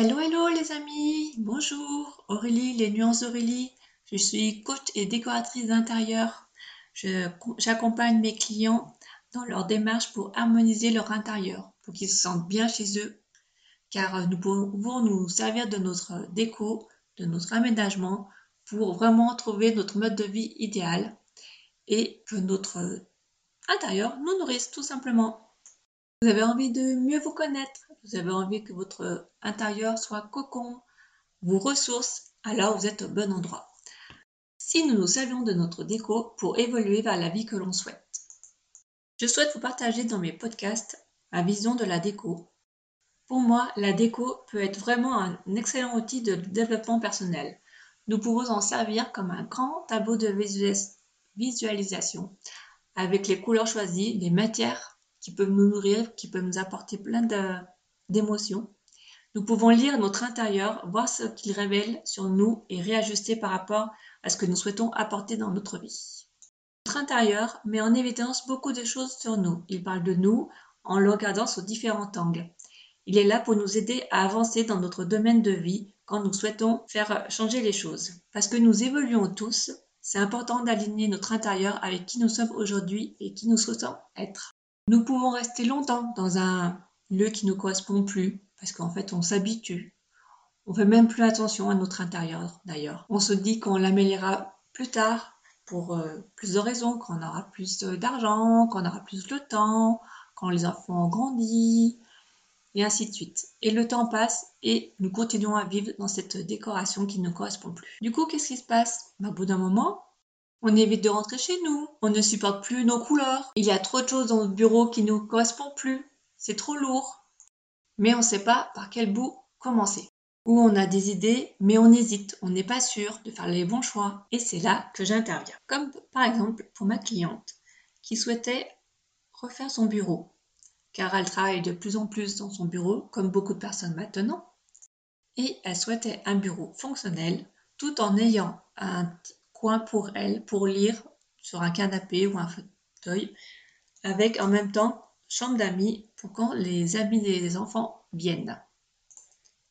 Hello, hello les amis, bonjour, Aurélie, les nuances d'Aurélie. Je suis coach et décoratrice d'intérieur. J'accompagne mes clients dans leur démarche pour harmoniser leur intérieur, pour qu'ils se sentent bien chez eux, car nous pouvons nous servir de notre déco, de notre aménagement pour vraiment trouver notre mode de vie idéal et que notre intérieur nous nourrisse tout simplement. Vous avez envie de mieux vous connaître, vous avez envie que votre intérieur soit cocon, vous ressource, alors vous êtes au bon endroit. Si nous nous servions de notre déco pour évoluer vers la vie que l'on souhaite. Je souhaite vous partager dans mes podcasts ma vision de la déco. Pour moi, la déco peut être vraiment un excellent outil de développement personnel. Nous pouvons en servir comme un grand tableau de visualisation avec les couleurs choisies, les matières qui peuvent nous nourrir, qui peuvent nous apporter plein d'émotions. Nous pouvons lire notre intérieur, voir ce qu'il révèle sur nous et réajuster par rapport à ce que nous souhaitons apporter dans notre vie. Notre intérieur met en évidence beaucoup de choses sur nous. Il parle de nous en le regardant sous différents angles. Il est là pour nous aider à avancer dans notre domaine de vie quand nous souhaitons faire changer les choses. Parce que nous évoluons tous, c'est important d'aligner notre intérieur avec qui nous sommes aujourd'hui et qui nous souhaitons être. Nous pouvons rester longtemps dans un lieu qui ne correspond plus, parce qu'en fait on s'habitue. On fait même plus attention à notre intérieur d'ailleurs. On se dit qu'on l'améliorera plus tard pour euh, plus de raisons, qu'on aura plus d'argent, qu'on aura plus de temps, quand les enfants ont grandi, et ainsi de suite. Et le temps passe et nous continuons à vivre dans cette décoration qui ne correspond plus. Du coup, qu'est-ce qui se passe? Bah, Au bout d'un moment, on évite de rentrer chez nous. On ne supporte plus nos couleurs. Il y a trop de choses dans notre bureau qui ne nous correspondent plus. C'est trop lourd. Mais on ne sait pas par quel bout commencer. Ou on a des idées, mais on hésite. On n'est pas sûr de faire les bons choix. Et c'est là que j'interviens. Comme par exemple pour ma cliente qui souhaitait refaire son bureau. Car elle travaille de plus en plus dans son bureau, comme beaucoup de personnes maintenant. Et elle souhaitait un bureau fonctionnel tout en ayant un coin pour elle pour lire sur un canapé ou un fauteuil, avec en même temps chambre d'amis pour quand les amis des enfants viennent.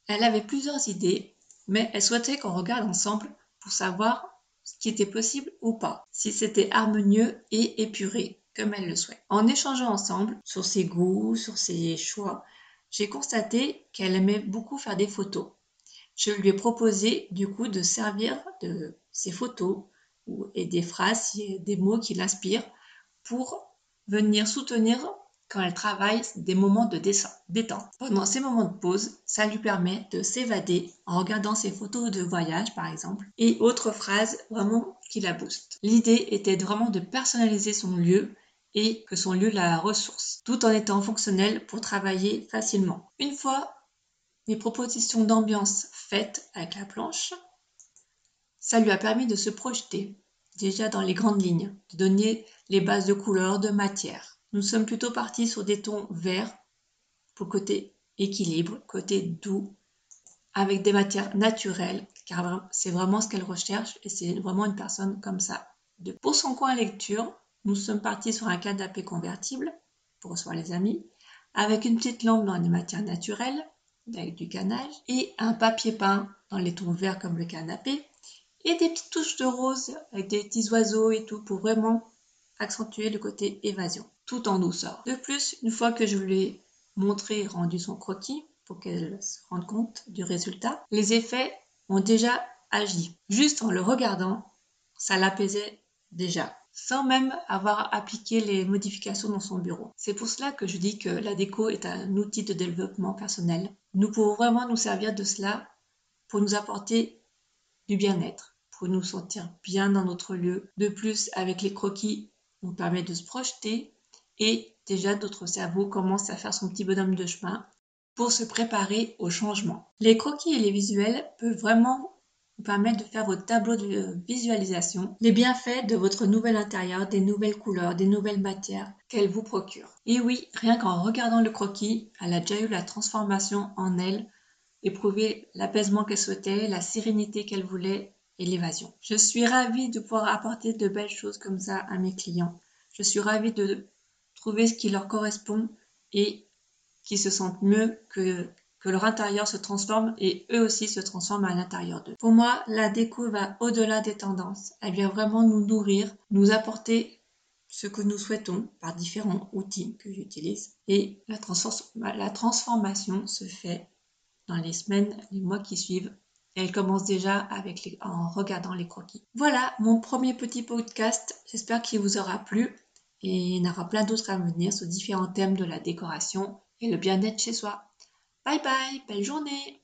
Elle avait plusieurs idées, mais elle souhaitait qu'on regarde ensemble pour savoir ce qui était possible ou pas, si c'était harmonieux et épuré comme elle le souhaite. En échangeant ensemble sur ses goûts, sur ses choix, j'ai constaté qu'elle aimait beaucoup faire des photos. Je lui ai proposé du coup de servir de ses photos et des phrases, des mots qui l'inspirent pour venir soutenir quand elle travaille des moments de détente. Pendant ces moments de pause, ça lui permet de s'évader en regardant ses photos de voyage par exemple et autres phrases vraiment qui la boostent. L'idée était vraiment de personnaliser son lieu et que son lieu la ressource, tout en étant fonctionnel pour travailler facilement. Une fois les propositions d'ambiance faites avec la planche, ça lui a permis de se projeter, déjà dans les grandes lignes, de donner les bases de couleurs, de matière. Nous sommes plutôt partis sur des tons verts pour côté équilibre, côté doux, avec des matières naturelles, car c'est vraiment ce qu'elle recherche et c'est vraiment une personne comme ça. pour son coin lecture, nous sommes partis sur un canapé convertible pour recevoir les amis, avec une petite lampe dans des matières naturelles, avec du canage, et un papier peint dans les tons verts comme le canapé, et des petites touches de rose avec des petits oiseaux et tout pour vraiment accentuer le côté évasion, tout en douceur. De plus, une fois que je lui ai montré et rendu son croquis pour qu'elle se rende compte du résultat, les effets ont déjà agi. Juste en le regardant, ça l'apaisait déjà, sans même avoir appliqué les modifications dans son bureau. C'est pour cela que je dis que la déco est un outil de développement personnel. Nous pouvons vraiment nous servir de cela pour nous apporter du bien-être pour nous sentir bien dans notre lieu. De plus, avec les croquis, on permet de se projeter et déjà notre cerveau commence à faire son petit bonhomme de chemin pour se préparer au changement. Les croquis et les visuels peuvent vraiment vous permettre de faire votre tableau de visualisation, les bienfaits de votre nouvel intérieur, des nouvelles couleurs, des nouvelles matières qu'elle vous procure. Et oui, rien qu'en regardant le croquis, elle a déjà eu la transformation en elle, éprouvé l'apaisement qu'elle souhaitait, la sérénité qu'elle voulait et l'évasion. Je suis ravie de pouvoir apporter de belles choses comme ça à mes clients. Je suis ravie de trouver ce qui leur correspond et qui se sentent mieux que, que leur intérieur se transforme et eux aussi se transforment à l'intérieur d'eux. Pour moi, la déco va au-delà des tendances. Elle vient vraiment nous nourrir, nous apporter ce que nous souhaitons par différents outils que j'utilise. Et la, la transformation se fait dans les semaines, les mois qui suivent elle commence déjà avec en regardant les croquis. Voilà mon premier petit podcast. J'espère qu'il vous aura plu et il y en aura plein d'autres à venir sur différents thèmes de la décoration et le bien-être chez soi. Bye bye, belle journée